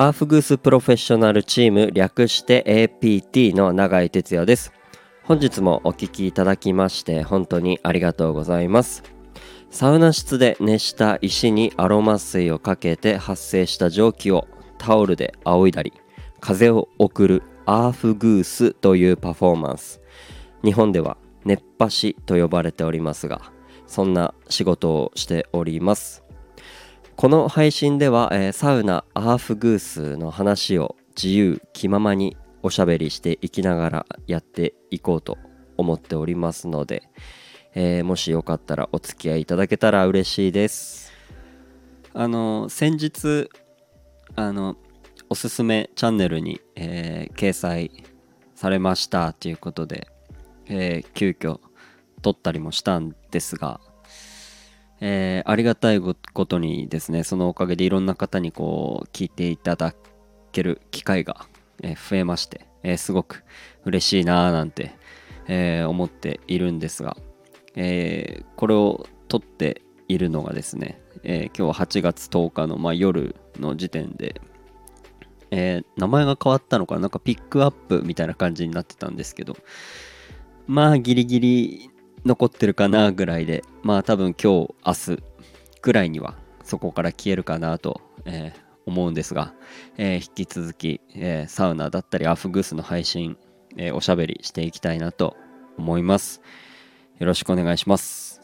アーフグースプロフェッショナルチーム略して APT の永井哲也です。本日もお聞きいただきまして本当にありがとうございます。サウナ室で熱した石にアロマ水をかけて発生した蒸気をタオルで仰いだり風を送るアーフグースというパフォーマンス。日本では熱波師と呼ばれておりますがそんな仕事をしております。この配信では、えー、サウナアーフグースの話を自由気ままにおしゃべりしていきながらやっていこうと思っておりますので、えー、もしよかったらお付き合いいただけたら嬉しいです。あの先日あのおすすめチャンネルに、えー、掲載されましたということで、えー、急遽撮ったりもしたんですがえー、ありがたいことにですねそのおかげでいろんな方にこう聞いていただける機会が、えー、増えまして、えー、すごく嬉しいなーなんて、え思っているんですが、えこれを撮っているのがですね、え今日は8月10日の、まあ、夜の時点で、え名前が変わったのかなんかピックアップみたいな感じになってたんですけどまあギリギリ残ってるかなぐらいでまあ多分今日明日ぐらいにはそこから消えるかなと、えー、思うんですが、えー、引き続き、えー、サウナだったりアフグースの配信、えおしゃべりしていきたいなと思います。よろしくお願いします、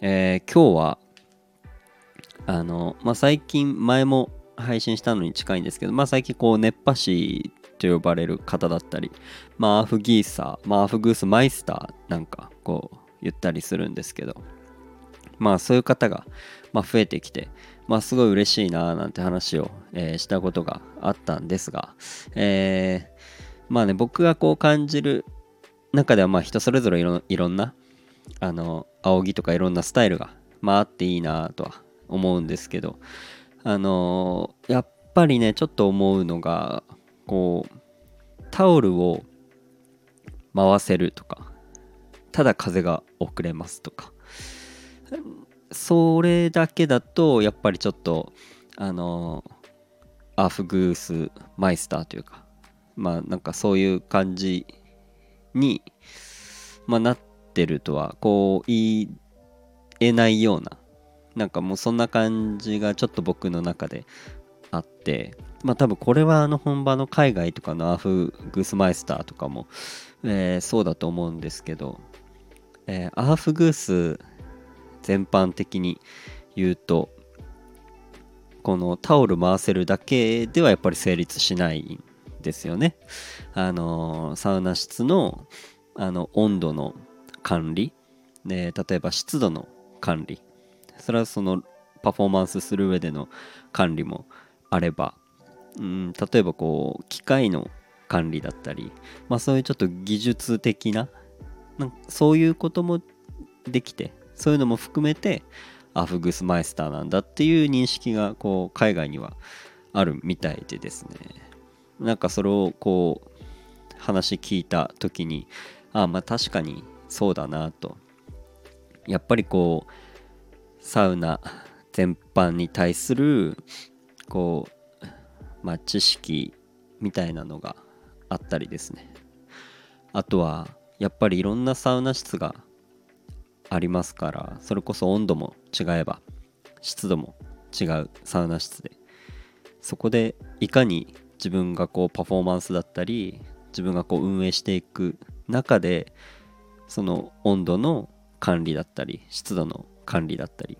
え今日はあのまあ最近前も配信したのに近いんですけどまあ最近こう熱波師と呼ばれる方だったりまあアフギーサーまあアフグースマイスターなんかこう言ったりするんですけどまあそういう方が、ま、増えてきてまあすごい嬉しいななんて話を、えー、したことがあったんですが、えー、まあね僕がこう感じる中ではまあ人それぞれいろいろんなあの仰ぎとかいろんなスタイルが、まあ、あっていいなとは思うんですけどあのー、やっぱりねちょっと思うのがこうタオルを回せるとかただ風が遅れますとか。それだけだとやっぱりちょっとあのアーフグースマイスターというかまあなんかそういう感じに、まあ、なってるとはこう言えないようななんかもうそんな感じがちょっと僕の中であってまあ多分これはあの本場の海外とかのアーフグースマイスターとかも、えー、そうだと思うんですけどえー、アーフグース全般的に言うとこのタオル回せるだけではやっぱり成立しないんですよね。あのサウナ室のあの温度の管理、ね、例えば湿度の管理。それはそのパフォーマンスする上での管理もあれば、うん、例えばこう機械の管理だったり、まあ、そういうちょっと技術的ななんかそういうこともできてそういうのも含めてアフグスマイスターなんだっていう認識がこう海外にはあるみたいでですね。なんかそれをこう話聞いた時にああまあ確かにそうだなと。やっぱりこうサウナ全般に対するこうまあ知識みたいなのがあったりですね。あとはやっぱりいろんなサウナ室がありますからそれこそ温度も違えば湿度も違うサウナ室でそこでいかに自分がこうパフォーマンスだったり自分がこう運営していく中でその温度の管理だったり湿度の管理だったり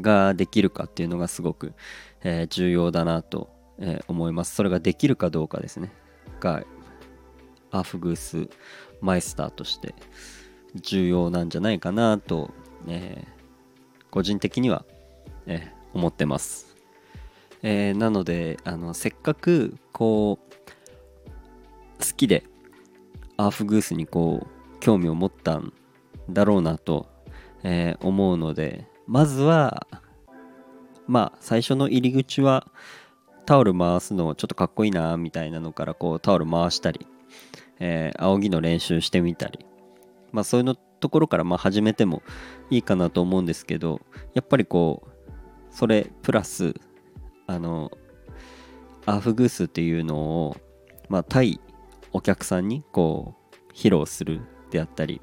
ができるかっていうのがすごく、えー、重要だなと、えー、思います。それができるかどうかですね。がアーフグースマイスターとして重要なんじゃないかなと、えー、個人的には、えー、思ってます、えー、なのであのせっかくこう好きでアーフグースにこう興味を持ったんだろうなと、え思うのでまずはまあ最初の入り口はタオル回すのちょっとかっこいいなみたいなのからこうタオル回したりえー、仰ぎの練習してみたり、まあ、そういうのところからまあ始めてもいいかなと思うんですけどやっぱりこうそれプラスあのアフグースっていうのを、まあ、対お客さんにこう披露するであったり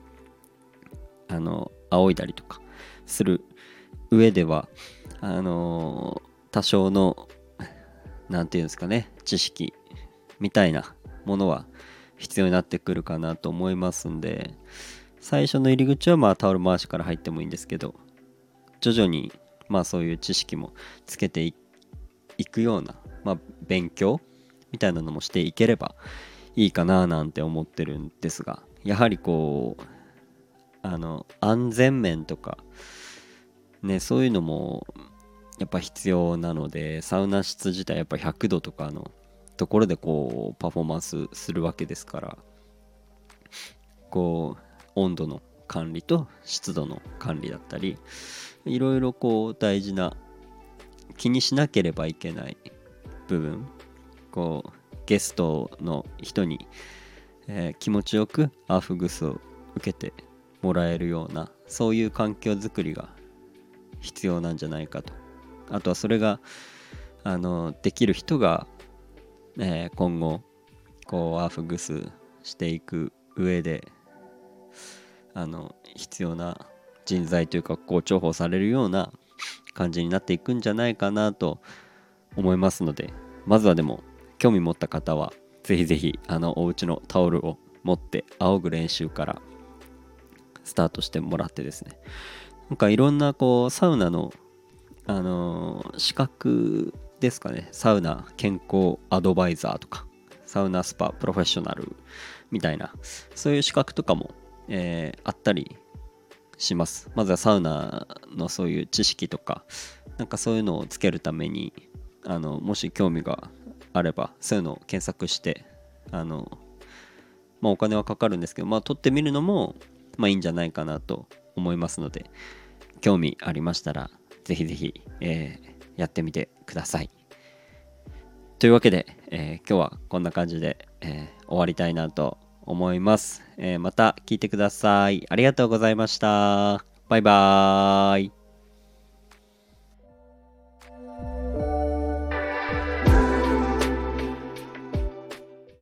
あの仰いだりとかする上ではあの多少の何て言うんですかね知識みたいなものは必要になってくるかなと思いますんで最初の入り口はまあタオル回しから入ってもいいんですけど徐々にまあそういう知識もつけていくような、まあ、勉強みたいなのもしていければいいかななんて思ってるんですがやはりこうあの安全面とかねそういうのもやっぱ必要なのでサウナ室自体やっぱ100度とかのところでこうパフォーマンスするわけですからこう温度の管理と湿度の管理だったりいろいろこう大事な気にしなければいけない部分こうゲストの人に、えー、気持ちよくアーフグスを受けてもらえるようなそういう環境づくりが必要なんじゃないかと。あとはそれがあのできる人が、えー、今後こうアーフグスしていく上であの必要な人材というかこう重宝されるような感じになっていくんじゃないかなと思いますのでまずはでも興味持った方はぜひぜひあのお家のタオルを持って仰ぐ練習からスタートしてもらってですね。なんかいろんなこうサウナのあのー、資格ですかね。サウナ健康アドバイザーとかサウナスパプロフェッショナルみたいなそういう資格とかも、えー、あったりします。まずはサウナのそういう知識とかなんかそういうのをつけるためにあのもし興味があればそういうのを検索してあのまあお金はかかるんですけどまあ取ってみるのもまあいいんじゃないかなと思いますので興味ありましたらぜひぜひ、えー、やってみてください。というわけで、えー、今日はこんな感じで、えー、終わりたいなと思います、えー、また聞いてください。ありがとうございました。バイバーイ。